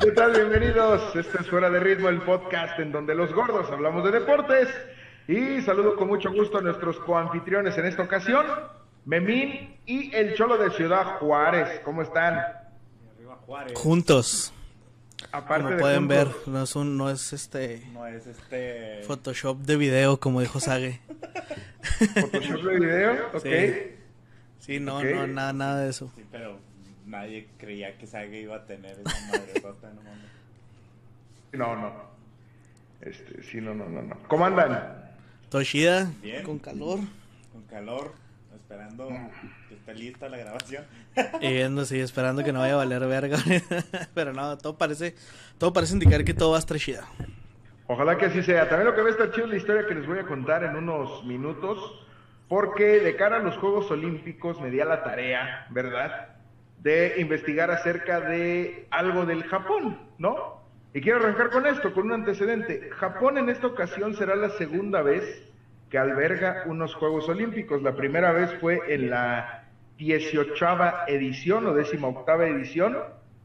¿Qué tal? Bienvenidos. Este es Fuera de Ritmo, el podcast en donde los gordos hablamos de deportes. Y saludo con mucho gusto a nuestros coanfitriones en esta ocasión, Memín y el Cholo de Ciudad Juárez. ¿Cómo están? Juntos. Aparte Como de pueden ver, no es un, no es este No es este. Photoshop de video, como dijo Sage. Photoshop de video, ok. Sí. Sí, no, no, nada, nada de eso. Sí, pero nadie creía que Sage iba a tener esa madre no mames. No, no. Este, sí, no, no, no, no. ¿Cómo andan? Toshida, Bien. con calor. Con calor, esperando que esté lista la grabación. Y viendo, sí, esperando que no vaya a valer verga. Pero no, todo parece, todo parece indicar que todo va a estar chida. Ojalá que así sea. También lo que va a estar chido es la historia que les voy a contar en unos minutos, porque de cara a los Juegos Olímpicos me di a la tarea, ¿verdad? De investigar acerca de algo del Japón, ¿no? Y quiero arrancar con esto, con un antecedente. Japón en esta ocasión será la segunda vez que alberga unos Juegos Olímpicos. La primera vez fue en la 18 edición o 18 edición,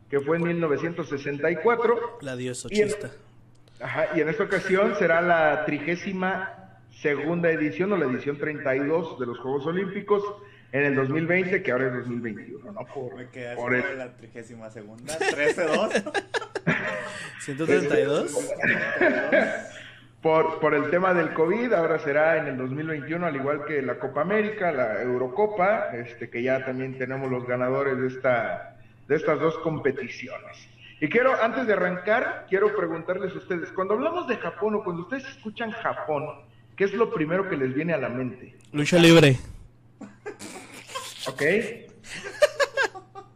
que fue en 1964. La diosochista. Ajá, y en esta ocasión será la trigésima segunda edición o la edición 32 de los Juegos Olímpicos en el 2020, que ahora es 2021, ¿no? Por, Me quedé por el- de la trigésima segunda, 13-2. 132. por, por el tema del COVID, ahora será en el 2021, al igual que la Copa América, la Eurocopa, este, que ya también tenemos los ganadores de, esta, de estas dos competiciones. Y quiero, antes de arrancar, quiero preguntarles a ustedes, cuando hablamos de Japón o cuando ustedes escuchan Japón, ¿qué es lo primero que les viene a la mente? Lucha libre. ¿Ok?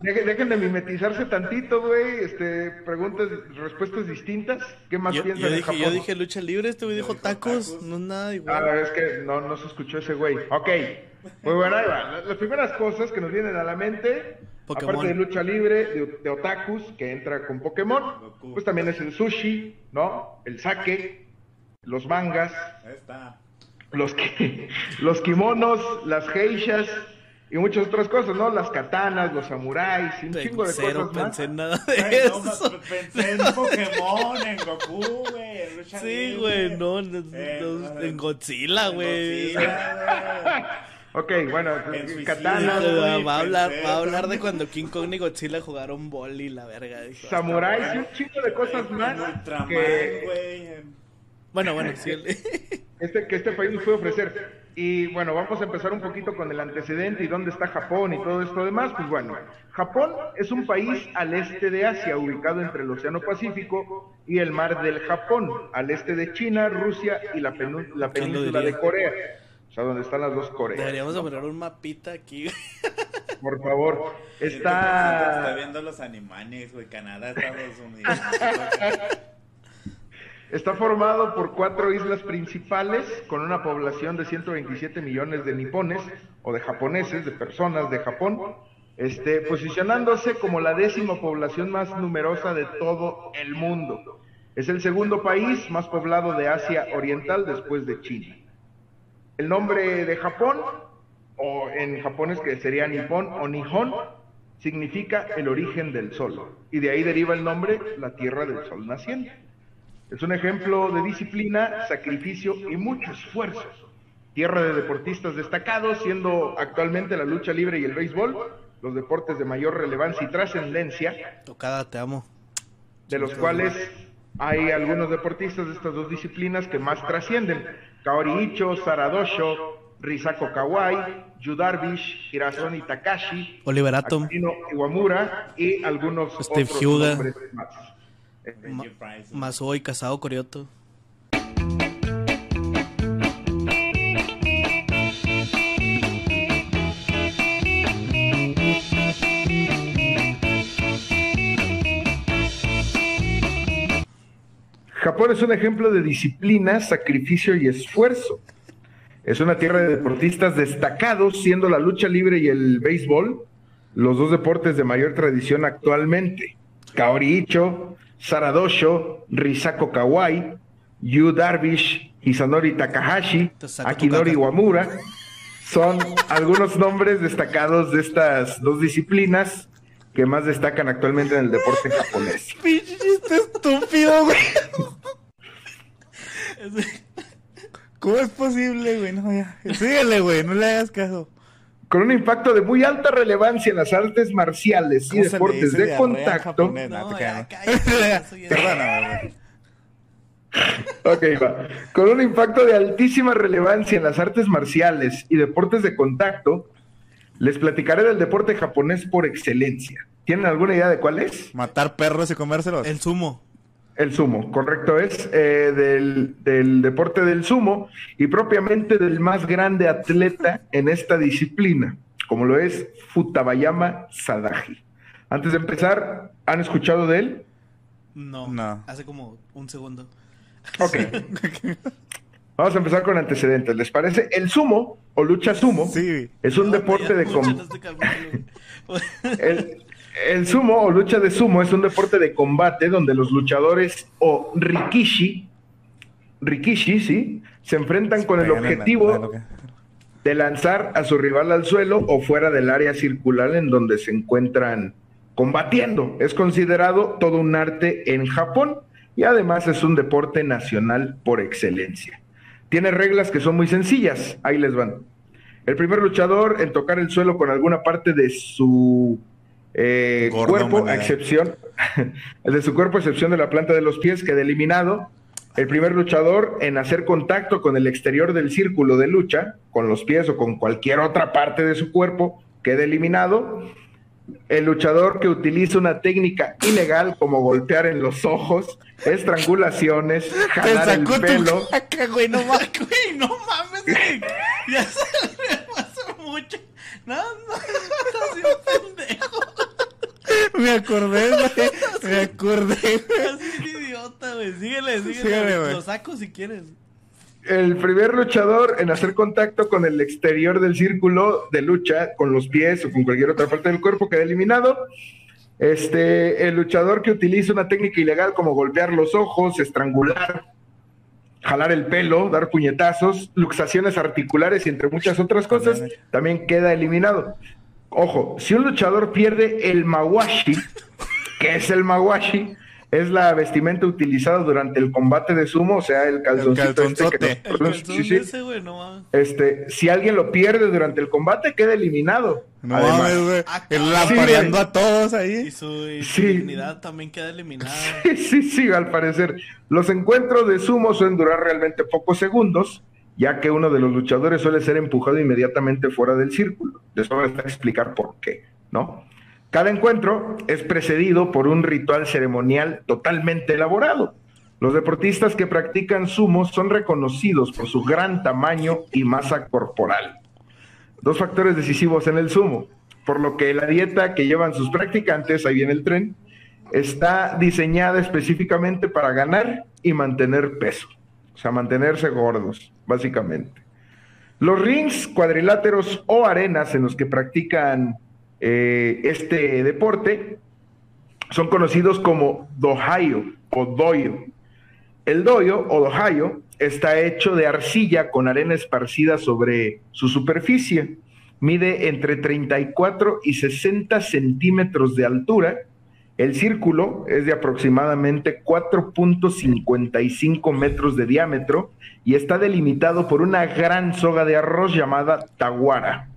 Dejen, dejen de mimetizarse tantito, güey. Este, preguntas, respuestas distintas. ¿Qué más Yo, piensan yo de dije, Japón? yo dije lucha libre, este güey dijo dijo tacos, tacos. no es nada Ah, igual. es que no, no se escuchó ese güey. Ok. Muy bueno, ahí va. La- Las primeras cosas que nos vienen a la mente, Pokémon. aparte de lucha libre, de, de otakus, que entra con Pokémon, pues también es el sushi, ¿no? El sake, los mangas, Ahí está. los, ki- los kimonos, las geishas y muchas otras cosas, ¿no? Las katanas, los samuráis un chingo de Cero cosas más. pensé en nada de Ay, no, eso. ma- pensé en Pokémon, en Goku, güey. en lucha Sí, güey, no, no, Eh, no, no, en Godzilla, en güey. Ok, bueno, En katanas, güey. Va, va a hablar, va a hablar ¿no? de cuando King Kong y Godzilla jugaron boli y la verga. dijo. samuráis y un chingo de cosas güey. más Ultraman, güey. en- Bueno, bueno, sí. este, que este país nos puede ofrecer. Y bueno, vamos a empezar un poquito con el antecedente y dónde está Japón y todo esto demás. Pues bueno, Japón es un país al este de Asia, ubicado entre el Océano Pacífico y el Mar del Japón, al este de China, Rusia y la, la ¿Quién lo península de? Corea. O sea, donde están las dos Coreas. Deberíamos de poner un mapita aquí. Por favor. Está Está... viendo los animales, güey. Canadá, Estados Unidos. Está formado por cuatro islas principales con una población de 127 millones de nipones o de japoneses, de personas de Japón, este, posicionándose como la décima población más numerosa de todo el mundo. Es el segundo país más poblado de Asia Oriental después de China. El nombre de Japón, o en japonés que sería Nippon o Nihon, significa el origen del sol. Y de ahí deriva el nombre la tierra del sol naciente. Es un ejemplo de disciplina, sacrificio y mucho esfuerzo. Tierra de deportistas destacados, siendo actualmente la lucha libre y el béisbol los deportes de mayor relevancia y trascendencia, Tocada, te amo. de los cuales hay algunos deportistas de estas dos disciplinas que más trascienden. Kaori Icho, Saradosho, Risako Kawai, Yu Darvish, Hirasoni Takashi, Oliver Atom. Iwamura y algunos Steve otros Hyuga. nombres más. Ma- Benji Price. Masuo y Casado Corioto. Japón es un ejemplo de disciplina, sacrificio y esfuerzo. Es una tierra de deportistas destacados, siendo la lucha libre y el béisbol los dos deportes de mayor tradición actualmente. Kaori Icho, Saradosho, Risako Kawai, Yu Darvish, Hisanori Takahashi, Akinori Wamura son algunos nombres destacados de estas dos disciplinas que más destacan actualmente en el deporte japonés. Pinche estúpido, güey. ¿Cómo es posible, güey? No, ya. Síguele, güey, no le hagas caso. Con un impacto de muy alta relevancia en las artes marciales y ¿Cómo se le deportes de contacto. No, Perdóname. Ok, va. Con un impacto de altísima relevancia en las artes marciales y deportes de contacto, les platicaré del deporte japonés por excelencia. ¿Tienen alguna idea de cuál es? Matar perros y comérselos. El sumo. El sumo, correcto es, eh, del, del deporte del sumo y propiamente del más grande atleta en esta disciplina, como lo es Futabayama Sadaji. Antes de empezar, ¿han escuchado de él? No. No. Hace como un segundo. Ok. Vamos a empezar con antecedentes. ¿Les parece? El sumo o lucha sumo Sí. es un No, deporte de escuchan com- capítulo, güey. el, el sumo o lucha de sumo es un deporte de combate donde los luchadores o rikishi, rikishi, sí, se enfrentan con el la- objetivo de lanzar a su rival al suelo o fuera del área circular en donde se encuentran combatiendo. Es considerado todo un arte en Japón y además es un deporte nacional por excelencia. Tiene reglas que son muy sencillas, ahí les van. El primer luchador en tocar el suelo con alguna parte de su eh, cuerpo, a excepción, el de su cuerpo, a excepción de la planta de los pies, queda eliminado. El primer luchador en hacer contacto con el exterior del círculo de lucha, con los pies o con cualquier otra parte de su cuerpo, queda eliminado. El luchador que utiliza una técnica ilegal como golpear en los ojos, estrangulaciones, Te jalar el tu pelo. caca, güey, no mames. Güey, no mames, güey. Ya se me pasó mucho. No, no, estás bien pendejo. Me acordé, güey. Me acordé. Bien idiota, güey. Síguele, síguele. Síguele, güey. Lo saco si quieres. El primer luchador en hacer contacto con el exterior del círculo de lucha, con los pies o con cualquier otra parte del cuerpo, queda eliminado. Este, el luchador que utiliza una técnica ilegal como golpear los ojos, estrangular, jalar el pelo, dar puñetazos, luxaciones articulares y entre muchas otras cosas, también queda eliminado. Ojo, si un luchador pierde el mawashi, ¿qué es el mawashi? Es la vestimenta utilizada durante el combate de sumo, o sea, el calzoncito este que. El nos- calzón sí, sí. ese, güey, no mames. Este, si alguien lo pierde durante el combate, queda eliminado. No Además, mames, güey. Ah, Sí, a todos Y ahí. su, y su Sí. dignidad también queda eliminada. Sí, sí, sí, al parecer. Los encuentros de sumo suelen durar realmente pocos segundos, ya que uno de los luchadores suele ser empujado inmediatamente fuera del círculo. Después voy a explicar por qué, ¿no? Cada encuentro es precedido por un ritual ceremonial totalmente elaborado. Los deportistas que practican sumo son reconocidos por su gran tamaño y masa corporal. Dos factores decisivos en el sumo, por lo que la dieta que llevan sus practicantes, ahí viene el tren, está diseñada específicamente para ganar y mantener peso, o sea, mantenerse gordos, básicamente. Los rings cuadriláteros o arenas en los que practican eh, este deporte son conocidos como dohayo o doyo. El doyo o dohayo está hecho de arcilla con arena esparcida sobre su superficie. Mide entre 34 y 60 centímetros de altura. El círculo es de aproximadamente 4.55 metros de diámetro y está delimitado por una gran soga de arroz llamada taguara,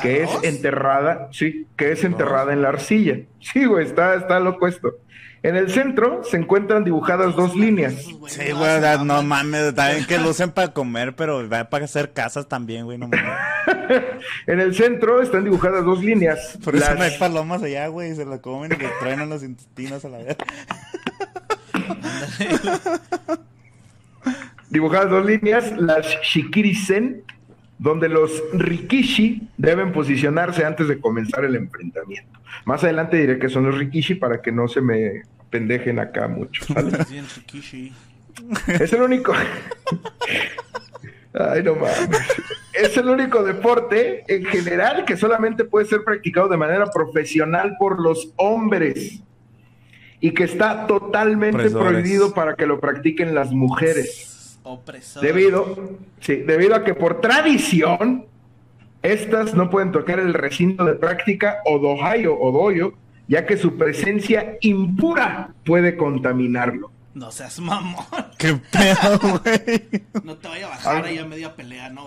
que ¿Arroz? es enterrada, sí, que es enterrada en la arcilla. Sí, güey, está, está loco esto. En el centro se encuentran dibujadas dos líneas. Sí, güey, no mames, también que lo usen para comer, pero va para hacer casas también, güey, no mames. En el centro están dibujadas dos líneas. Por eso Las- no hay palomas allá, güey, y se lo comen y le truenan los intestinos a la vez. dibujadas dos líneas, las Shikiri-sen, donde los Rikishi deben posicionarse antes de comenzar el enfrentamiento. Más adelante diré que son los Rikishi para que no se me pendejen acá mucho. Es el único. Ay, no mames. Es el único deporte en general que solamente puede ser practicado de manera profesional por los hombres y que está totalmente Opresores. prohibido para que lo practiquen las mujeres. Opresor. Debido, sí, debido a que por tradición, estas no pueden tocar el recinto de práctica o dohayo o doyo, ya que su presencia impura puede contaminarlo. No seas mamón. ¿Qué pedo, güey? No te vaya a bajar ahí a media pelea, no.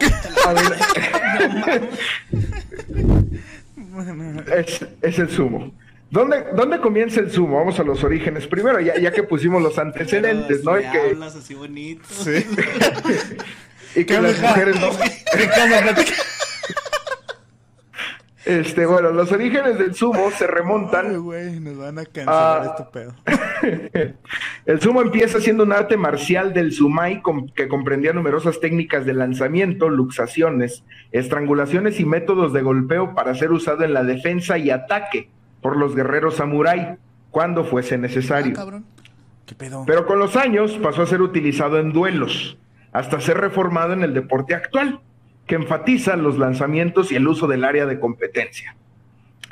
Es, es el sumo. ¿Dónde, ¿Dónde comienza el sumo? Vamos a los orígenes primero, ya, ya que pusimos los antecedentes, ¿no? Y que, hablas así bonito. Sí. y que las mujeres no. Este, bueno, los orígenes del sumo se Ay, remontan. güey, nos van a cancelar Ah. este pedo. El sumo empieza siendo un arte marcial del sumai que comprendía numerosas técnicas de lanzamiento, luxaciones, estrangulaciones y métodos de golpeo para ser usado en la defensa y ataque por los guerreros samurái cuando fuese Ah, necesario. cabrón. ¿Qué pedo? Pero con los años pasó a ser utilizado en duelos, hasta ser reformado en el deporte actual, que enfatiza los lanzamientos y el uso del área de competencia.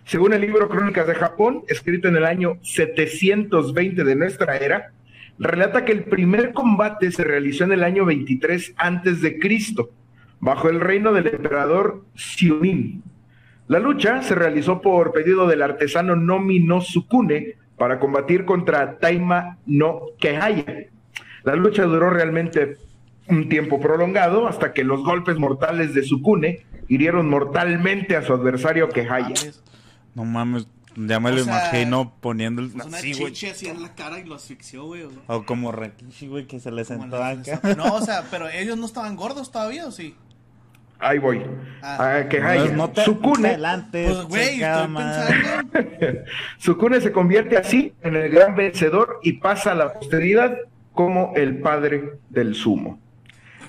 Según el libro Crónicas de Japón, escrito en el año 720 de nuestra era, relata que el primer combate se realizó en el año 23 antes de Cristo, bajo el reino del emperador Xiunin. La lucha se realizó por pedido del artesano Nomi no Sukune para combatir contra Taima no Kehaya. La lucha duró realmente un tiempo prolongado hasta que los golpes mortales de Sukune hirieron mortalmente a su adversario Kehaya. No mames, ya me O lo sea, imagino poniendo el... Pues una chiche así en la cara y lo asfixió, güey. o- como Rakishi, güey, que se le sentó acá. No, o sea, pero ellos no estaban gordos todavía, ¿o sí? Ahí voy. Ah. A Kehaya. No, no Sukune, adelante, Pues. Sukune se convierte así en el gran vencedor y pasa a la posteridad como el padre del sumo.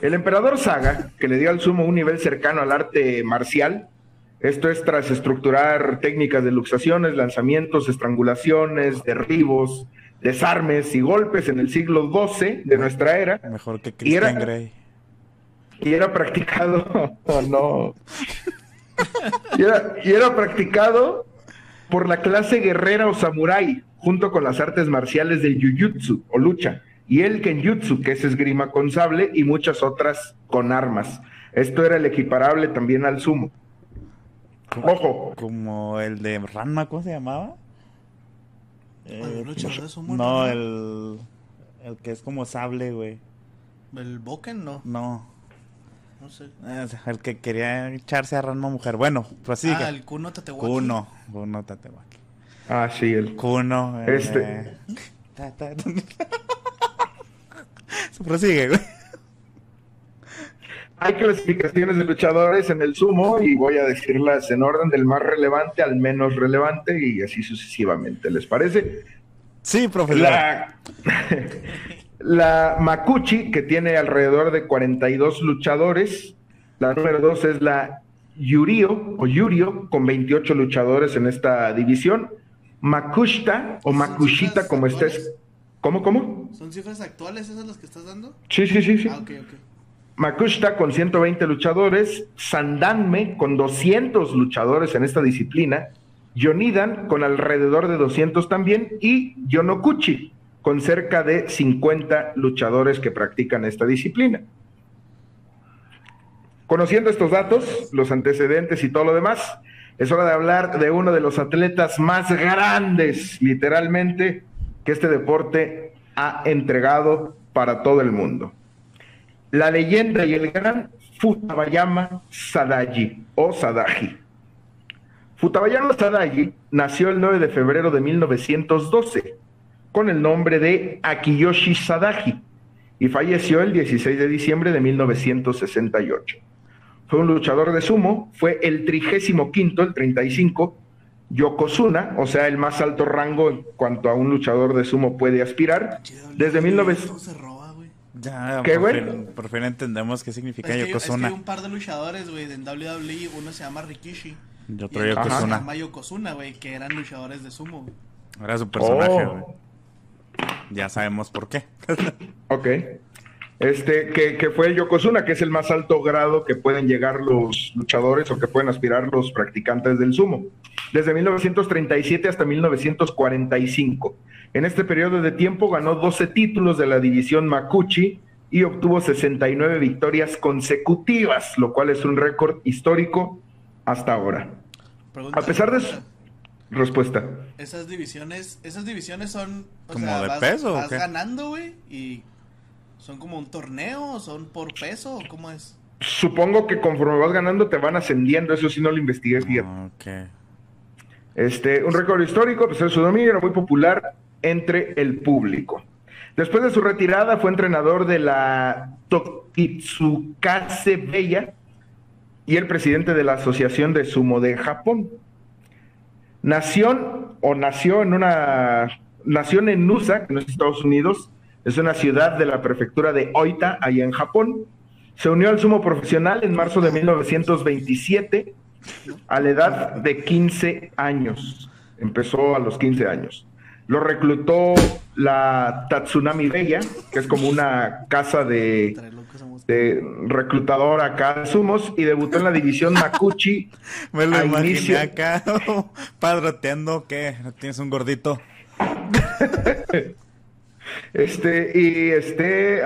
El emperador Saga, que le dio al sumo un nivel cercano al arte marcial, esto es tras estructurar técnicas de luxaciones, lanzamientos, estrangulaciones, derribos, desarmes y golpes en el siglo XII de nuestra era, Mejor que Y era- Christian Grey. y era practicado, oh, no, y era, y era practicado por la clase guerrera o samurái, junto con las artes marciales del jujutsu o lucha, y el kenjutsu, que es esgrima con sable, y muchas otras con armas. Esto era el equiparable también al sumo. Ojo, Como el de Ranma, ¿cómo se llamaba? ¿Algún luchador de sumo, no, el... El que es como sable, güey. ¿El Boken? No, No. no sé. Es el que quería echarse a Ranma mujer. Bueno, prosiga. Ah, el Kuno Tatewaki. Kuno. Kuno Tatewaki. ah, sí, el Kuno. eh, Este. ta. Prosigue, güey. Hay clasificaciones de luchadores en el sumo y voy a decirlas en orden del más relevante al menos relevante y así sucesivamente. ¿Les parece? Sí, profesor. La, la Makuchi, que tiene alrededor de 42 luchadores. La número 2 es la Yurio o Yurio, con 28 luchadores en esta división. Makushita o ¿Son Makushita, como actuales? ¿Cómo, cómo? ¿Son cifras actuales esas las que estás dando? Sí, sí, sí, sí. Ah, ok, ok. Makushita con 120 luchadores, Sandanme con 200 luchadores en esta disciplina, Yonidan con alrededor de 200 también y Yonokuchi con cerca de 50 luchadores que practican esta disciplina. Conociendo estos datos, los antecedentes y todo lo demás, es hora de hablar de uno de los atletas más grandes, literalmente, que este deporte ha entregado para todo el mundo la leyenda y el gran Futabayama Sadaji o Sadaji. Futabayama Sadaji nació el 9 de febrero de 1912 con el nombre de Akiyoshi Sadaji y falleció el 16 de diciembre de 1968. Fue un luchador de sumo, fue el 35 el 35, Yokozuna, o sea, el más alto rango en cuanto a un luchador de sumo puede aspirar, desde 1900. Todo se roba, güey. Ya, ¿Qué, por, güey? fin, por fin entendemos qué significa Es que, es que Yokozuna. hay un par de luchadores, güey, en WWE. Uno se llama Rikishi. Y Y otro otro se Yokozuna. llama Yokozuna, güey, que eran luchadores de sumo. güey. Era su personaje, Oh. güey. Ya sabemos por qué. ok. Este, que, que, fue el Yokozuna, que es el más alto grado que pueden llegar los luchadores o que pueden aspirar los practicantes del sumo. Desde 1937 hasta 1945. En este periodo de tiempo ganó 12 títulos de la división Makuchi y obtuvo 69 victorias consecutivas, lo cual es un récord histórico hasta ahora. a pesar de su respuesta. Esas divisiones, esas divisiones son como de peso, vas ganando, güey, y son como un torneo, son por peso, cómo es. Supongo que conforme vas ganando te van ascendiendo, eso sí no lo investigué bien. Okay. Este, un récord histórico, pues su dominio era muy popular entre el público. Después de su retirada fue entrenador de la Tokitsukase Bella y el presidente de la Asociación de Sumo de Japón. Nació o nació en una nació en Nusa, en los Estados Unidos, es una ciudad de la prefectura de Oita, allá en Japón. Se unió al sumo profesional en marzo de 1927 a la edad de 15 años. Empezó a los 15 años. Lo reclutó la Tatsunami Bella, que es como una casa de, de reclutador acá de sumos, y debutó en la división Makuchi. Me lo imaginé acá, padroteando, ¿qué? ¿Tienes un gordito? este, y este,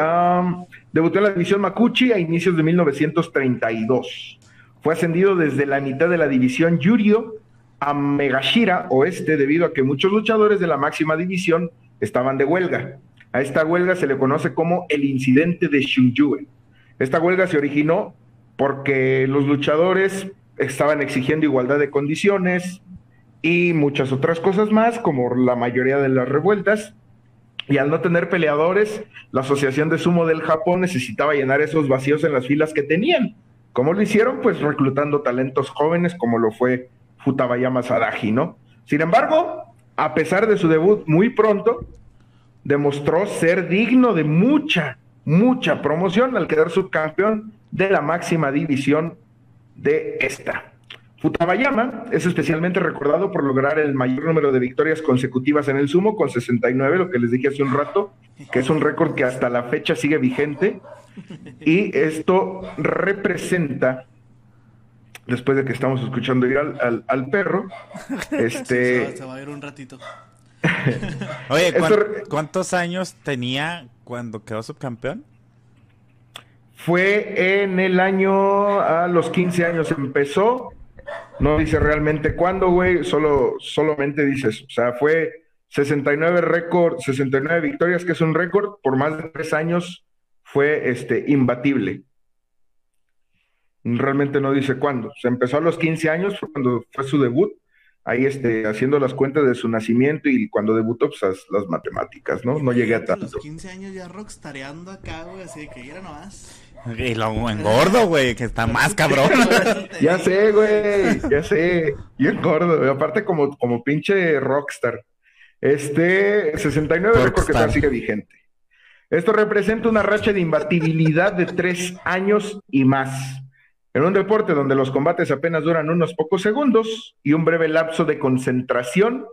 debutó en la división Makuchi a inicios de 1932. Fue ascendido desde la mitad de la división Yurio a Megashira Oeste debido a que muchos luchadores de la máxima división estaban de huelga. A esta huelga se le conoce como el incidente de Shunjue. Esta huelga se originó porque los luchadores estaban exigiendo igualdad de condiciones y muchas otras cosas más, como la mayoría de las revueltas. Y al no tener peleadores, la Asociación de Sumo del Japón necesitaba llenar esos vacíos en las filas que tenían. ¿Cómo lo hicieron? Pues reclutando talentos jóvenes, como lo fue Futabayama Sadaji, ¿no? Sin embargo, a pesar de su debut muy pronto, demostró ser digno de mucha, mucha promoción al quedar subcampeón de la máxima división de esta. Futabayama es especialmente recordado por lograr el mayor número de victorias consecutivas en el sumo, con 69, lo que les dije hace un rato, que es un récord que hasta la fecha sigue vigente. Y esto representa después de que estamos escuchando ir al, perro. Este... se, va, a ir un ratito. Oye, ¿cuántos años tenía cuando quedó subcampeón? Fue en el año, a los 15 años empezó. No dice realmente cuándo, güey, solo, solamente dices, o sea, fue 69 récord, 69 victorias, que es un récord, por más de tres años fue este, imbatible realmente no dice cuándo. Se empezó a los 15 años, fue cuando fue su debut, ahí este, haciendo las cuentas de su nacimiento y cuando debutó, pues las matemáticas, ¿no? No llegué a tanto. A los 15 años ya rockstareando acá, güey, así de que era nomás. Y lo engordo, güey, que está más cabrón. ya sé, güey, ya sé. Y engordo, aparte como, como pinche rockstar. Este 69 récord que sigue vigente. Esto representa una racha de imbatibilidad de tres años y más. En un deporte donde los combates apenas duran unos pocos segundos y un breve lapso de concentración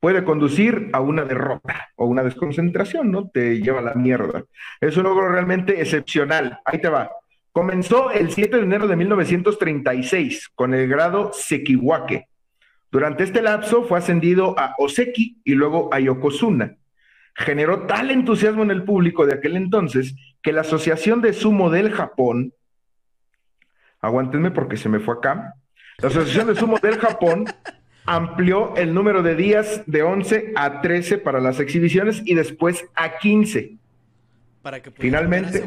puede conducir a una derrota o una desconcentración, ¿no? Te lleva a la mierda. Es un logro realmente excepcional. Ahí te va. Comenzó el 7 de enero de 1936 con el grado Sekiwake. Durante este lapso fue ascendido a Oseki y luego a Yokozuna. Generó tal entusiasmo en el público de aquel entonces que la Asociación de Sumo del Japón aguántenme porque se me fue acá. La Asociación de Sumo del Japón amplió el número de días de 11 a 13 para las exhibiciones y después a 15. Para que finalmente.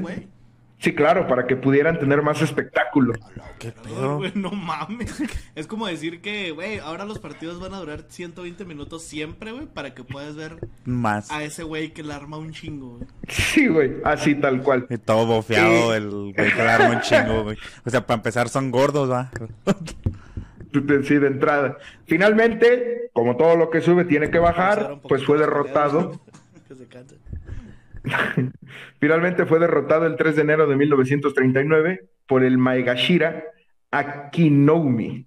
Sí, claro, para que pudieran tener más espectáculo. ¿Qué pedo? no mames. Es como decir que, güey, ahora los partidos van a durar 120 minutos siempre, güey, para que puedas ver más a ese güey que le arma un chingo, güey. Sí, güey, así tal cual. Y todo bofeado el güey que le arma un chingo, güey. O sea, para empezar son gordos, va. Sí, de entrada. Finalmente, como todo lo que sube tiene que bajar, pues fue derrotado. que se Finalmente fue derrotado el 3 de enero de 1939 por el Maegashira Akinoumi,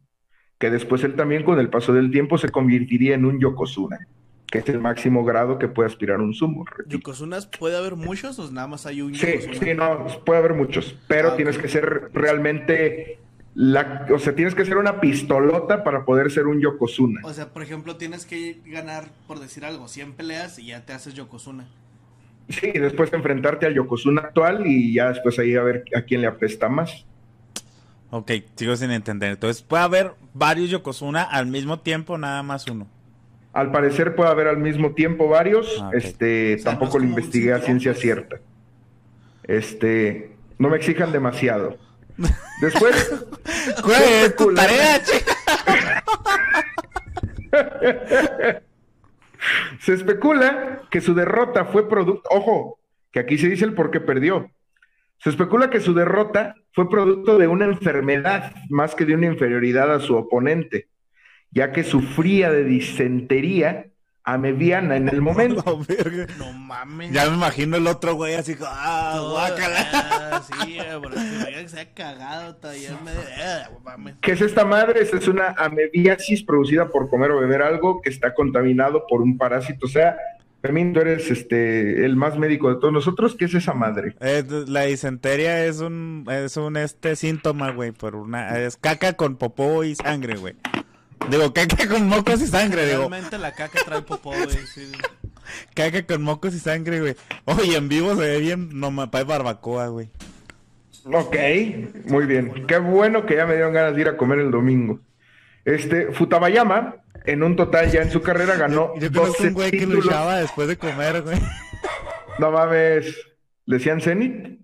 que después él también con el paso del tiempo se convertiría en un Yokozuna. que es el máximo grado que puede aspirar un sumo. ¿Yokozunas puede haber muchos o nada más hay un Sí, Yokozuna? sí, no, puede haber muchos, pero Ah, tienes que ser realmente la, o sea, tienes que ser una pistolota para poder ser un Yokozuna. O sea, por ejemplo, tienes que ganar, por decir algo, 100 peleas y ya te haces Yokozuna. Sí, y después enfrentarte al Yokozuna actual y ya después ahí a ver a quién le apesta más. Ok, sigo sin entender. Entonces, puede haber varios Yokozuna al mismo tiempo, nada más uno. Al parecer puede haber al mismo tiempo varios, Ah, este, O sea, tampoco no lo investigué a ciencia pues. cierta. Este, no me exijan demasiado. Después, Güey, es tu especula. tarea, chica. se especula que su derrota fue producto, ojo, que aquí se dice el por qué perdió. Se especula que su derrota fue producto de una enfermedad más que de una inferioridad a su oponente, ya que sufría de disentería amebiana en el momento. Verga. No mames. Ya me imagino el otro güey así, ah, No, guácala. ah, sí, bro, que se ha cagado todavía en medio. Mames. ¿Qué es esta madre? Esta es una amebiasis producida por comer o beber algo que está contaminado por un parásito. O sea, Fermín, tú eres este, el más médico de todos nosotros. ¿Qué es esa madre? Eh, la disentería es un, es un este síntoma, güey, por una, es caca con popó y sangre, güey. Digo, caca con mocos y sangre, digo, Realmente la caca trae popó, güey. sí. caca con mocos y sangre, güey. Oye, en vivo se ve bien, no me barbacoa, güey. Ok, muy bien. Qué bueno que ya me dieron ganas de ir a comer el domingo. Este, Futabayama, en un total ya en su carrera ganó Yo conozco 12 un güey que títulos. luchaba después de comer, güey. No mames, ¿le decían Zenit?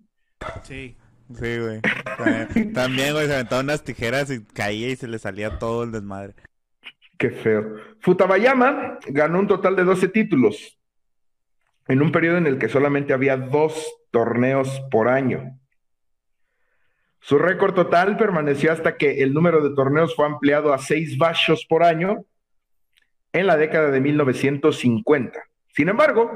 Sí. Sí, güey. También- También, güey, se aventaba unas tijeras y caía y se le salía todo el desmadre. Qué feo. Futabayama ganó un total de 12 títulos en un periodo en el que solamente había dos torneos por año. Su récord total permaneció hasta que el número de torneos fue ampliado a seis bachos por año en la década de 1950. Sin embargo,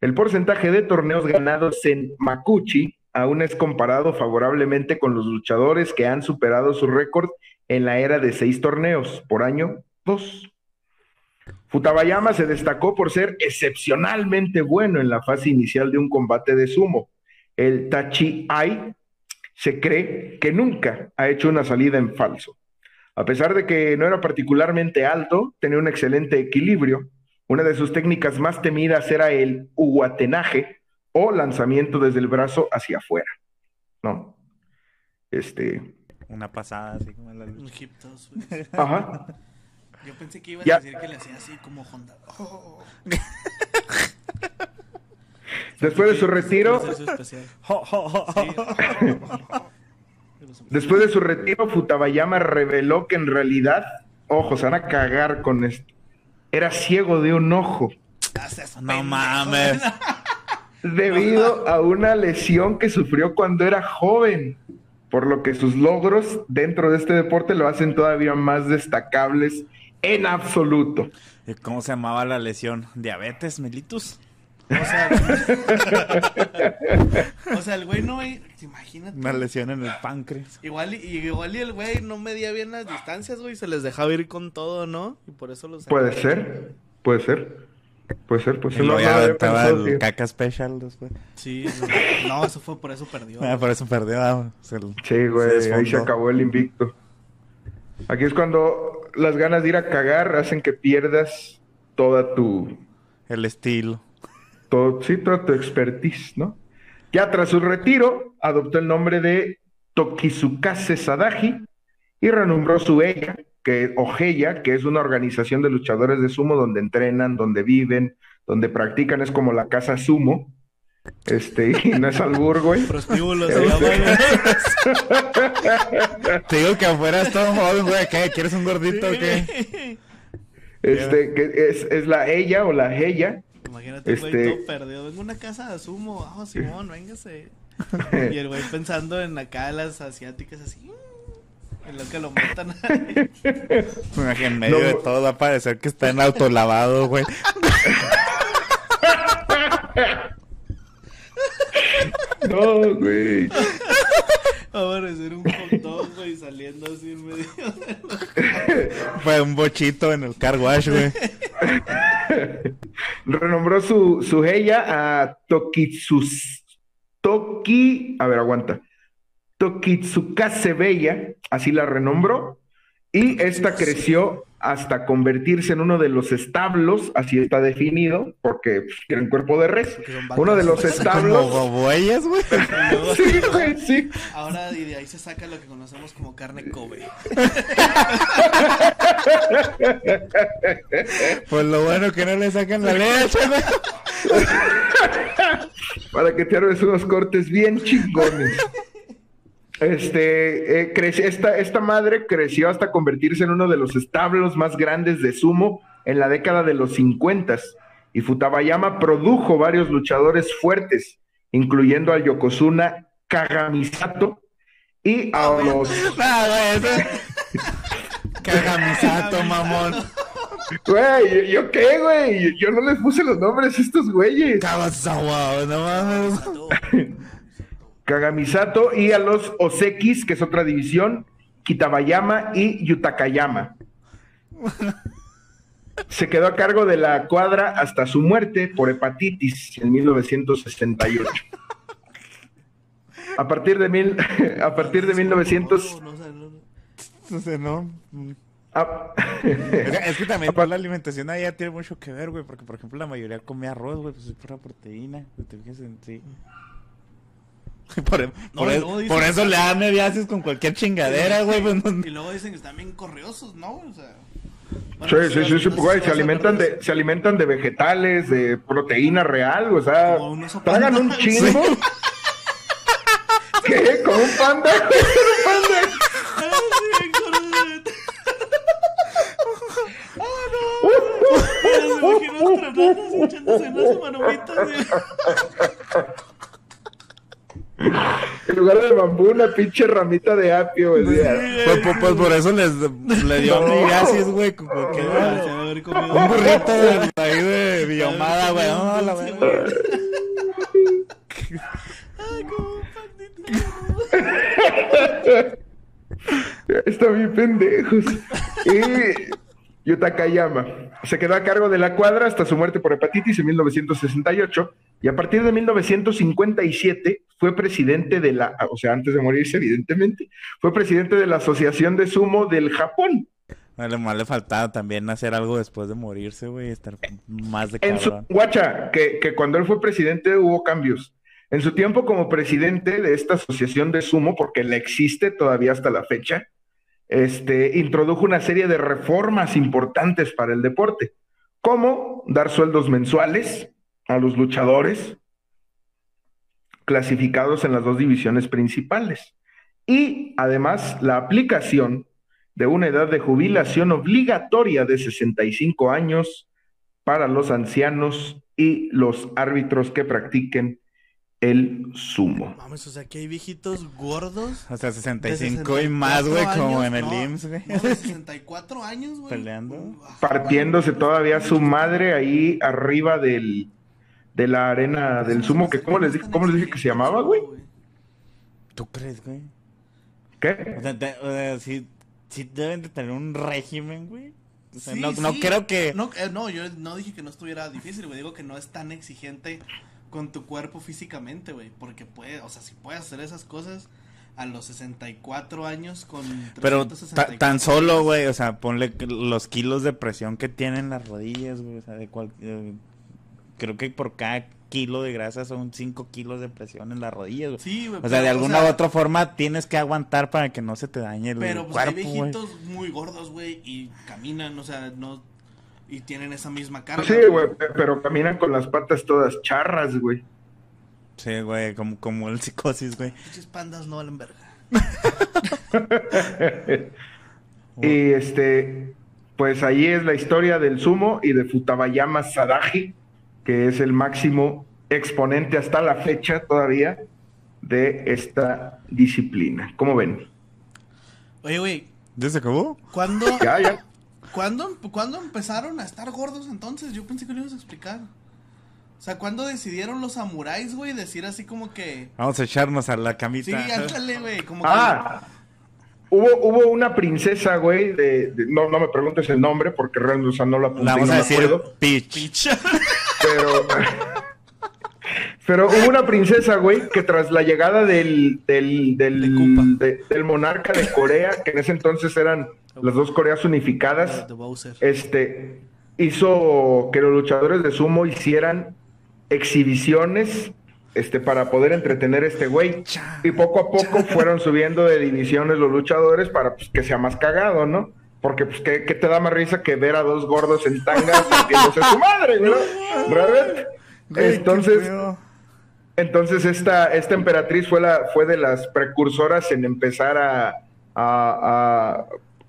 el porcentaje de torneos ganados en Makuchi aún es comparado favorablemente con los luchadores que han superado su récord en la era de seis torneos por año, dos. Futabayama se destacó por ser excepcionalmente bueno en la fase inicial de un combate de sumo. El Tachi Ai se cree que nunca ha hecho una salida en falso. A pesar de que no era particularmente alto, tenía un excelente equilibrio. Una de sus técnicas más temidas era el uguatenaje o lanzamiento desde el brazo hacia afuera. ¿No? Este. Una pasada, así como en la lucha. güey. Ajá. Yo pensé que ibas Ya. a decir que le hacía así como Honda. Oh. Después de su retiro. Después de su retiro, Futabayama reveló que en realidad, ojo, se van a cagar con esto. Era ciego de un ojo No mames. debido a una lesión que sufrió cuando era joven, por lo que sus logros dentro de este deporte lo hacen todavía más destacables en absoluto. ¿Y ¿Cómo se llamaba la lesión? ¿Diabetes, mellitus? O sea, o sea, el güey no, imagínate. Una lesión en el páncreas. Igual y, igual y el güey no medía bien las distancias, güey, se les dejaba ir con todo, ¿no? Y por eso los Puede ser, puede ser, puede ser, puede ser. No, ya pensado, el caca special después. Sí, no, no, eso fue por eso perdió. Ah, por eso perdió. ah, se- Sí, se güey, ahí se acabó el invicto. Aquí es cuando las ganas de ir a cagar hacen que pierdas toda tu, El estilo. todo, sí, toda tu expertise, ¿no? Ya tras su retiro, adoptó el nombre de Tokizukase Sadaji y renombró su ella, que Ojeya, que es una organización de luchadores de sumo donde entrenan, donde viven, donde practican, es como la casa sumo. Este, y no es albur, güey. Prostíbulo se llama, güey. Te digo que afuera es todo joven, güey. ¿Qué? ¿Quieres un gordito o qué? Este, que es, es la ella o la ella. Imagínate, el güey, Este- todo perdido. Vengo a una casa de sumo. Vamos, Simón, véngase. Y el güey pensando en acá las asiáticas así. mm, En lo que lo matan. En medio No. de todo va a parecer que está en autolavado, güey. No, güey. Va a aparecer un dog, güey, saliendo así en medio. Fue un bochito en el car wash, güey. renombró su, su Heya a Tokitsus, Toki, a ver, aguanta. Tokitsukase Bella, así la renombró, y esta creció hasta convertirse en uno de los establos, así está definido, porque pues, era un cuerpo de res. Uno de los Como establos. bueyes, güey. Sí, güey, sí. Ahora y de ahí se saca lo que conocemos como carne Kobe. Pues lo bueno que no le sacan la leche, güey. para que te armes unos cortes bien chingones. Este, eh, crece- esta, esta madre creció hasta convertirse en uno de los establos más grandes de sumo en la década de los 50 y Futabayama produjo varios luchadores fuertes, incluyendo al Yokozuna Kagamisato y a los... Ah, güey, eso- Cagamisato, mamón. Güey, ¿yo, yo qué, güey? Yo, yo no les puse los nombres a estos güeyes. Cagasawa, no mames. Kagamisato y a los Osekis, que es otra división, Kitabayama y Yutakayama. Se quedó a cargo de la cuadra hasta su muerte por hepatitis en 1968. A partir de mil, a partir de 1900 No, no, no, no. No sé, no. a- Es que también la alimentación allá tiene mucho que ver, güey. Porque, por ejemplo, la mayoría come arroz, güey. Pues es pura proteína. güey, ¿Te fijas en sí? Por, por No, y eso, dicen por eso le dan mediasis con cualquier chingadera, güey. pues, no- Y luego dicen que están bien correosos, ¿no? O sea. Sí, sí, sí, sí, güey, se alimentan de, se alimentan de vegetales, de proteína real, o sea, tragan un chingo. ¿Qué? ¿Con un panda? ¿Con un panda? En lugar de bambú, una pinche ramita de apio, güey. Pues, pues, pues, por eso les le dio No. mediasis, güey. con cualquier- Un burrito de, ahí de Villomada, güey. No, la verdad. Están bien pendejos. Y Yutakayama se quedó a cargo de la cuadra hasta su muerte por hepatitis en 1968 y a partir de 1957 fue presidente de la, o sea, antes de morirse evidentemente, fue presidente de la Asociación de Sumo del Japón. Vale, más le faltaba también hacer algo después de morirse, güey. Estar más de En su cabrón. guacha, que, que cuando él fue presidente hubo cambios. En su tiempo como presidente de esta asociación de sumo, porque la existe todavía hasta la fecha, este, introdujo una serie de reformas importantes para el deporte, como dar sueldos mensuales a los luchadores clasificados en las dos divisiones principales y además la aplicación de una edad de jubilación obligatoria de 65 años para los ancianos y los árbitros que practiquen el sumo. Mames, o sea, que hay viejitos gordos. O sea, de 65 y más, güey, 64 como en el no, IMSS, güey. no, de 64 años, güey. Peleando. Partiéndose todavía su madre ahí arriba del, de la arena del sumo, que ¿cómo les dije, cómo les dije que se llamaba, güey? ¿Tú crees, güey? ¿Qué? O sea, te- o sea, sí, sí deben de tener un régimen, güey. O sea, Sí, no, no creo que... No, eh, no, yo no dije que no estuviera difícil, güey. Digo que no es tan exigente con tu cuerpo físicamente, güey. Porque puede, o sea, si puedes hacer esas cosas a los 64 años con. Pero ta- 364 tan solo, güey, o sea, ponle que los kilos de presión que tienen las rodillas, güey, o sea, de cual... creo que por cada kilo de grasa son 5 kilos de presión en las rodillas, güey. Sí, güey. O sea, de pero, alguna sea, u otra forma tienes que aguantar para que no se te dañe el Pero pues cuerpo, hay güey. viejitos muy gordos, güey, y caminan, o sea, no. Y tienen esa misma carga. Sí, güey, pero caminan con las patas todas charras, güey. Sí, güey, como, como el psicosis, güey. Pinches pandas no valen verga. Y este, pues ahí es la historia del sumo y de Futabayama Sadaji, que es el máximo exponente hasta la fecha todavía de esta disciplina. ¿Cómo ven? Oye, güey, ¿Ya se acabó? ¿cuándo, Ya, ya. ¿cuándo, ¿cuándo empezaron a estar gordos entonces? Yo pensé que lo ibas a explicar. O sea, ¿cuándo decidieron los samuráis, güey, decir así como que... Vamos a echarnos a la camita. Sí, ándale, güey, como que... Ah, hubo, hubo una princesa, güey, de, de- no, no me preguntes el nombre porque realmente o sea, no la apunté y vamos no a me decir acuerdo, Peach. pero... Pero hubo una princesa, güey, que tras la llegada del, del, del, de- del monarca de Corea, que en ese entonces eran las dos Coreas unificadas, este, hizo que los luchadores de sumo hicieran exhibiciones este, para poder entretener a este güey. Y poco a poco fueron subiendo de divisiones los luchadores para pues, que sea más cagado, ¿no? Porque, pues, ¿qué, qué te da más risa que ver a dos gordos en tangas partiéndose su madre, ¿no? Qué Entonces, entonces esta, esta emperatriz fue, la, fue de las precursoras en empezar a, a, a,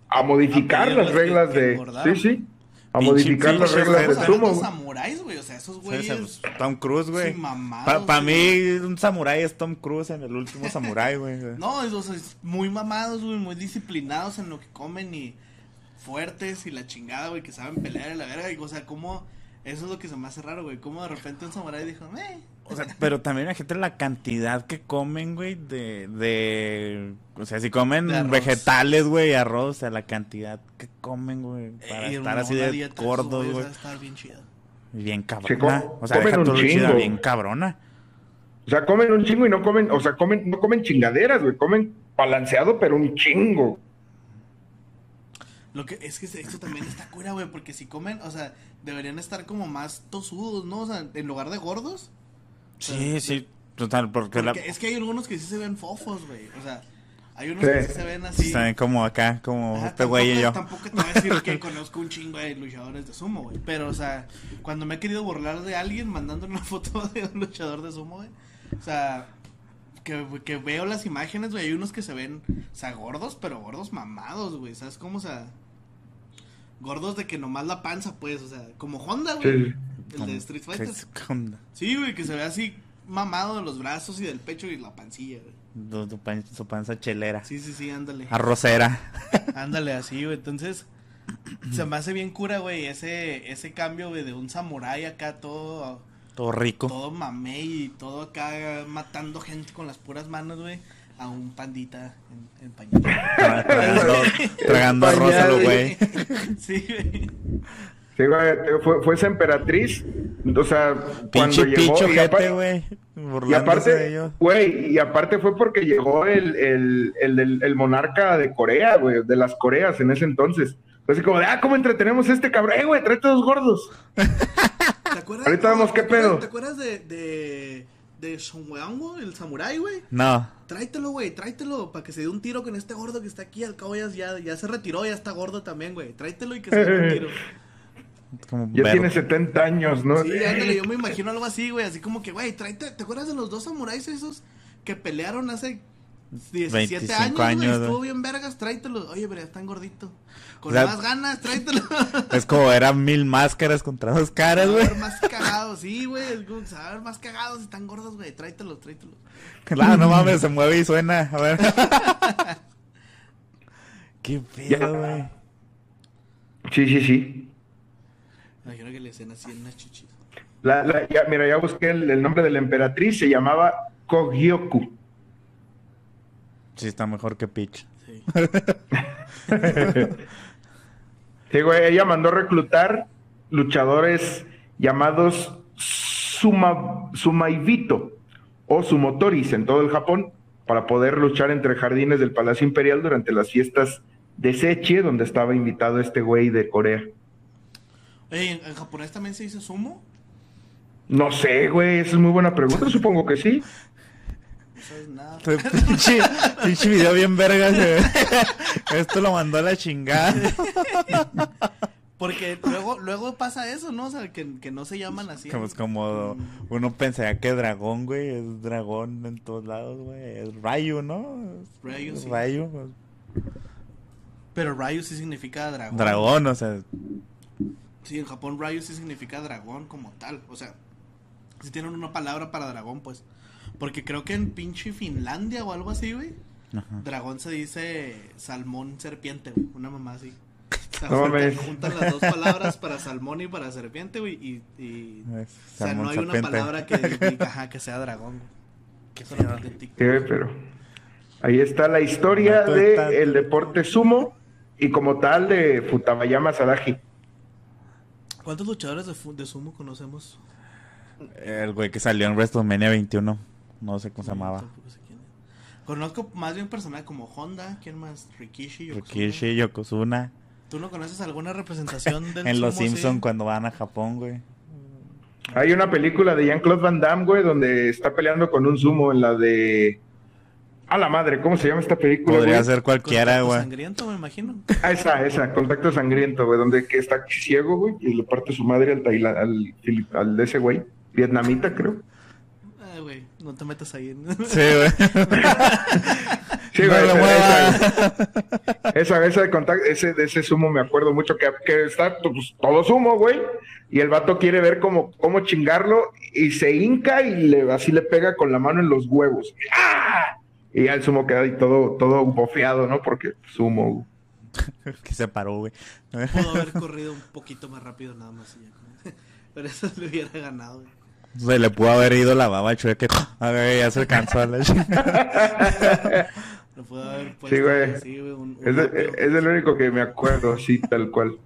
a modificar A las reglas que de... Sí, sí. A Pinche- modificar las pinche reglas del sumo. güey. samuráis, güey. O sea, esos güeyes. Tom Cruise, güey. Para pa mí, un samurái es Tom Cruise en el último samurái, güey. No, es- o sea, es muy mamados, güey, muy disciplinados en lo que comen y fuertes y la chingada, güey, que saben pelear y la verga. Y, o sea, como eso es lo que se me hace raro, güey. Como de repente un samurái dijo, eh. O sea, pero también imagínate la cantidad que comen, güey, de, de... O sea, si comen vegetales, güey, arroz, o sea, la cantidad que comen, güey, para eh, estar así de gordos, güey. va a estar bien chida. Bien Sí, cabrona. co- o sea, deja bien cabrona. O sea, comen un chingo y no comen, o sea, comen, no comen chingaderas, güey. Comen balanceado, pero un chingo. Lo que es que esto también está cura, güey, porque si comen, o sea, deberían estar como más tosudos, ¿no? O sea, en lugar de gordos. Sí, sí, total, porque, la... Porque es que hay algunos que sí se ven fofos, güey. O sea, hay unos Sí. que sí se ven así. Saben como acá, como Ajá, este güey y yo. tampoco, tampoco te voy a decir que conozco un chingo de luchadores de sumo, güey. Pero, o sea, cuando me he querido burlar de alguien mandándole una foto de un luchador de sumo, güey. O sea, que, que veo las imágenes, güey. Hay unos que se ven, o sea, gordos, pero gordos mamados, güey. ¿Sabes cómo? O sea, gordos de que nomás la panza, pues. O sea, como Honda, güey. Sí. El de Street ¿Qué Fighter. es- qué onda? Sí, güey, que se ve así mamado de los brazos y del pecho y la pancilla, güey. Tu- tu pan- su panza chelera. Sí, sí, sí, ándale. Arrocera. Ándale, así, güey. Entonces, se me hace bien cura, güey, ese, ese cambio, güey, de un samurái acá todo, Todo rico. todo mamey y todo acá matando gente con las puras manos, güey, a un pandita en, en pañal. Tra- Tragando, tragando arroz güey. Sí, güey. Sí, güey, fue, fue esa emperatriz. O sea, cuando Pinche llegó. picho y gente, güey. Y de aparte, ellos. güey, y aparte fue porque llegó el, el, el, monarca de Corea, güey, de las Coreas en ese entonces. Así como de, ah, ¿cómo entretenemos a este cabrón? Eh, güey, tráete dos gordos. ¿Te acuerdas? Ahorita vemos qué ¿te acuerdas- pedo. ¿Te acuerdas de, de, de Son Weango, el samurái, güey? No. Tráetelo, güey, tráetelo para que se dé un tiro con este gordo que está aquí. Al cabo ya, ya, ya se retiró, ya está gordo también, güey. Tráetelo y que se dé un tiro. Como Ya tiene 70 años, ¿no? Sí, ándale, yo me imagino algo así, güey. Así como que, güey, tráete. ¿Te acuerdas de los dos samuráis esos que pelearon hace 17 25 años, güey? años, Estuvo bien vergas, tráetelos. Oye, pero ya están gorditos. Con O sea, más ganas, tráetelo. Es como eran mil máscaras contra dos caras, güey. van a ver más cagados, sí, güey. ver más cagados y están gordos, güey. Tráetelos, tráetelos. Claro, no mames, se mueve y suena. A ver. Qué pedo, güey. Sí, sí, sí. Imagino que le hacen así en las chichis. La, la- ya, mira, ya busqué el, el nombre de la emperatriz, se llamaba Kogyoku. Sí, está mejor que Peach. Sí. Sí, güey, ella mandó reclutar luchadores llamados Suma, Sumaibito o Sumotoris en todo el Japón para poder luchar entre jardines del Palacio Imperial durante las fiestas de Sechi, donde estaba invitado este güey de Corea. Oye, ¿en, en japonés también se dice sumo? No sé, güey, esa es muy buena pregunta, supongo que sí. Sabes nada. pinche, pinche video bien verga. Esto lo mandó a la chingada. Porque luego, luego pasa eso, ¿no? O sea, que, que no se llaman así. Como, es como uno pensaría que dragón, güey, es dragón en todos lados, güey. Es Rayu, ¿no? Es sí. Pues, Pero Ryu sí significa dragón. Dragón, o sea, Sí, en Japón Ryu sí significa dragón como tal. O sea, si tienen una palabra para dragón, pues. Porque creo que en pinche Finlandia o algo así, güey. ajá. Dragón se dice salmón serpiente, güey. Una mamá así. O sea, No juntan, juntan las dos palabras para salmón y para serpiente, güey. Y, y- o sea, no hay una palabra que diga ajá, que sea dragón, güey. Eso. Sí, pero Ahí está la historia No, del estás- el deporte sumo y como tal de Futabayama Sadaji. ¿Cuántos luchadores de, de sumo conocemos? El güey que salió en WrestleMania 21. No sé cómo se llamaba. Tampoco sé quién es. Conozco más bien personas como Honda, ¿quién más? Rikishi, Yokozuna. Rikishi, Yokozuna. ¿Tú no conoces alguna representación del En Los sí? Simpsons cuando van a Japón, güey. Hay una película de Jean-Claude Van Damme, güey, donde está peleando con un sumo en la de... A la madre, ¿cómo se llama esta película? Podría güey? ser cualquiera, Contacto güey. sangriento, me imagino. Ah, esa, esa, Contacto Sangriento, güey, donde que está ciego, güey, y le parte su madre al, taila- al, filip- al de ese güey, vietnamita, creo. No te metas ahí. Sí, güey. Sí, No güey, esa, esa, esa, esa de contacto, ese, de ese sumo me acuerdo mucho que, que está pues, todo sumo, güey, y el vato quiere ver cómo, cómo chingarlo y se hinca y le, así le pega con la mano en los huevos. ¡Ah! Y ya el sumo queda ahí todo, todo bofeado, ¿no? Porque sumo. güey. que se paró, güey. Pudo haber corrido un poquito más rápido nada más. y ya. Pero eso le hubiera ganado. güey. Se le pudo haber ido la baba chueca. que A ver, ya se alcanzó a la. Lo pudo haber puesto Sí, güey. así, güey, un- un Es, de- rápido. es el único que me acuerdo, así, tal cual.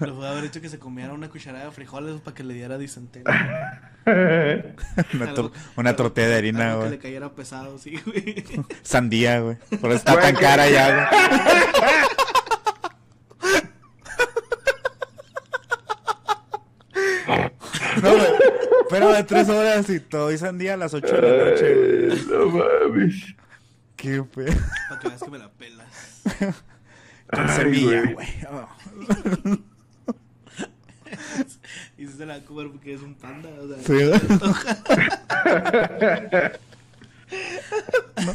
Lo pudo haber hecho que se comiera una cucharada de frijoles para que le diera disentería. Una, tor- una tortilla de harina, Algo que le güey. cayera pesado, sí, güey. Sandía, güey. Por eso está Güey, tan cara ya, güey. No, güey. Pero de tres horas y todo y sandía a las ocho de la noche, güey. Ay, no mames. Qué fe. Para que veas que me la pelas. Con Ay, semilla, güey. güey. Oh. Y si se la comer porque es un panda. O sea, Sí, güey. No,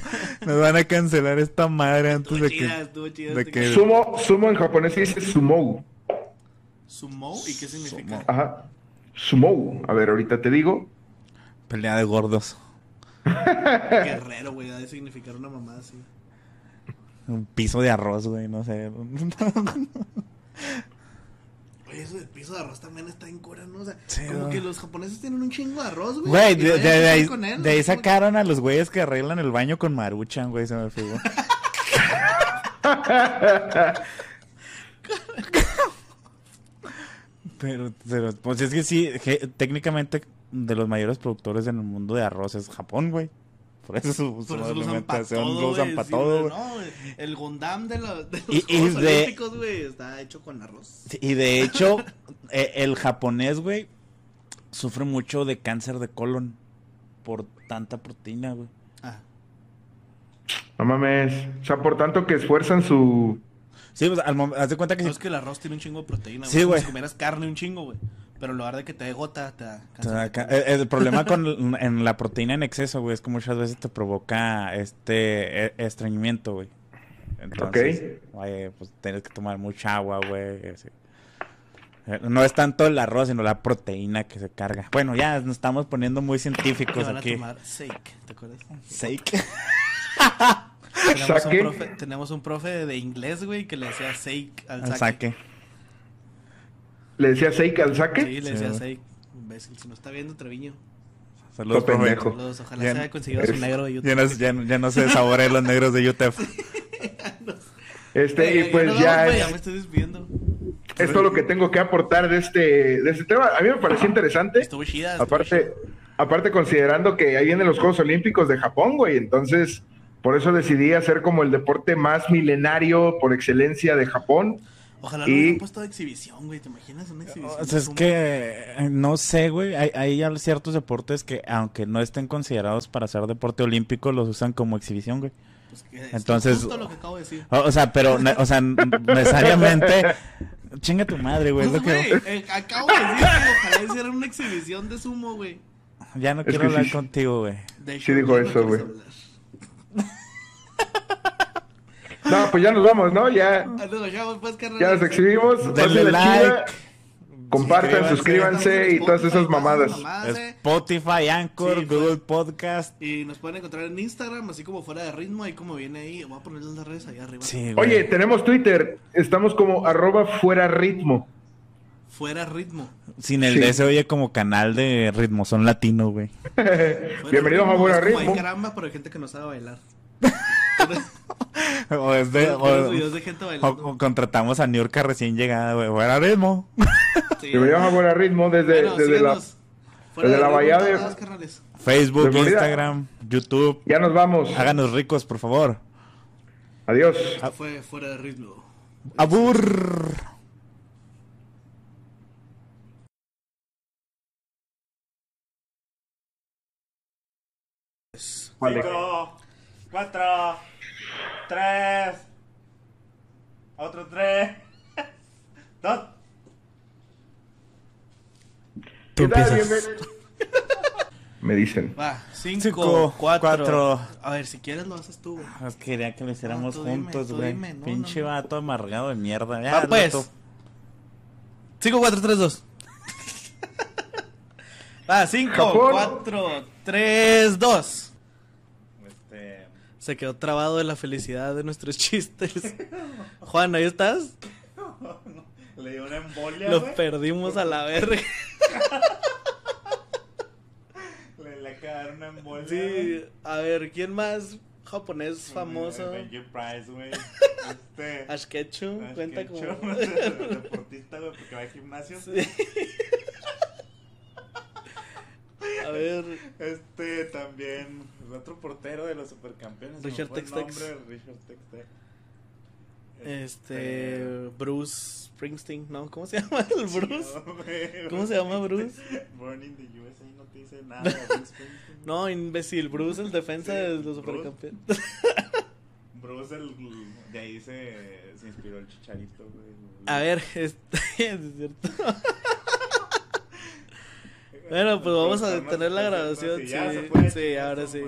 nos van a cancelar esta madre antes estuvo de chida, que. de este que- Sumo, sumo en japonés se dice sumo. ¿Sumo? ¿Y qué significa? Ajá. Sumo. A ver, ahorita te digo. Pelea de gordos. Guerrero, güey. Ha de significar una mamá así. Un piso de arroz, güey, no sé. Oye, eso del piso de arroz también está en cura, ¿no? O sea, Sí, como que los japoneses tienen un chingo de arroz, güey. Güey, de, ahí, con él, de ahí ¿no? sacaron a los güeyes que arreglan el baño con maruchan, güey, se me figuró. pero, pero, pues es que sí, je- técnicamente de los mayores productores en el mundo de arroz es Japón, güey. Por eso su, su Por eso lo usan para todo, usan pa' no. El Gundam de, los- de los Y- y Juegos de- Olímpicos, güey, está hecho con arroz. Y de hecho, eh, el japonés, güey, sufre mucho de cáncer de colon por tanta proteína, güey. Ah, No mames. O sea, por tanto que esfuerzan su. Sí, pues, al haz de cuenta que no, si es que el arroz tiene un chingo de proteína, Sí, güey. Si comieras carne un chingo, güey. Pero en lugar de que te dé gota, te da cáncer eh, el problema con en la proteína en exceso, güey, es que muchas veces te provoca este eh, estreñimiento, güey. Entonces, oye, pues tienes que tomar mucha agua, güey. así. Eh, No es tanto el arroz, sino la proteína que se carga. Bueno, ya nos estamos poniendo muy científicos van a aquí. tomar Sake, ¿te acuerdas? Sake. Tenemos un, ¿Saque? profe, tenemos un profe de inglés, güey, que le decía Sake al Al saque. saque. ¿Le decía Seika al saque? Sí, le decía. Sake. Imbécil, si no está viendo Treviño. Saludos, profe. Saludos, ojalá Ya- se haya conseguido su negro de YouTube. Ya no, ya, no- ya no se desaboren los negros de UTEP. Este, Eh, y pues ya. es- ya me estoy despidiendo. es todo lo que tengo que aportar de este, de este tema. A mí me pareció interesante. Estuvo chida. estuvo Aparte, aparte considerando que ahí vienen los Juegos Olímpicos de Japón, güey. Entonces, por eso decidí hacer como el deporte más milenario por excelencia de Japón. Ojalá y- lo hubieran puesto de exhibición, güey. ¿Te imaginas una exhibición? O sea, es que eh, no sé, güey. Hay, hay ciertos deportes que, aunque no estén considerados para ser deporte olímpico, los usan como exhibición, güey. Pues que es Entonces- justo lo que acabo de decir. O, o sea, pero, o sea, necesariamente. Chinga tu madre, güey. es Pues, lo que- eh, acabo de decir que ojalá hicieran una exhibición de sumo, güey. Ya no Es quiero hablar sí. contigo, güey. De Sí dijo eso, güey. No, pues ya nos vamos, ¿no? Ya, no, ya, pues, ya nos exhibimos. Denle like. chida, Compartan, suscríbanse y todas esas mamadas. eh. Spotify, Anchor, Sí, Google Podcast. Y nos pueden encontrar en Instagram, así como fuera de ritmo, ahí como viene ahí. Voy a ponerles las redes ahí arriba. Sí. Oye, tenemos Twitter. Estamos como arroba fuera ritmo. Fuera ritmo. Sin el D se oye como canal de ritmo, son latino, güey. Bienvenidos a Fuera Ritmo. Hay caramba, pero hay gente que no sabe bailar. o, es de, o, de gente o, contratamos a Niurka recién llegada, güey. Fuera ritmo. Sí, a Fuera Ritmo desde, desde la, desde la bahía de... Facebook, Instagram, YouTube. Ya nos vamos. Háganos ricos, por favor. Adiós. Fue fuera de ritmo. Abur. Cinco, cuatro, tres, otro tres, dos. Tú empiezas. Me dicen. Va, cinco, cuatro. A ver, si quieres lo haces tú, güey. quería que lo hiciéramos juntos, güey. Pinche vato amargado de mierda. Ya, Va, pues. Cinco, cuatro, tres, dos. Va, cinco, cuatro, tres, dos. Se quedó trabado de la felicidad de nuestros chistes. Juan, ¿ahí estás? Le dio una embolia. Lo perdimos a la verga. le le quedaron una embolia. Sí, a ver, ¿quién más japonés famoso? Benji Price, güey. Este. Ash Ketchum, cuenta como. Deportista, güey, porque va al gimnasio. Sí. A ver. Este también. Otro portero de los supercampeones. Richard Textex. Richard Textex. Este, Bruce Springsteen, ¿no? ¿Cómo se llama el Bruce? ¿Cómo se llama Bruce? Born in the USA no te dice nada. no, imbécil, Bruce el defensa de los supercampeones. Bruce el de ahí se, se inspiró el chicharito, güey. A ver, este, es cierto. Bueno, pues vamos a detener la grabación. Sí, sí, ahora sí.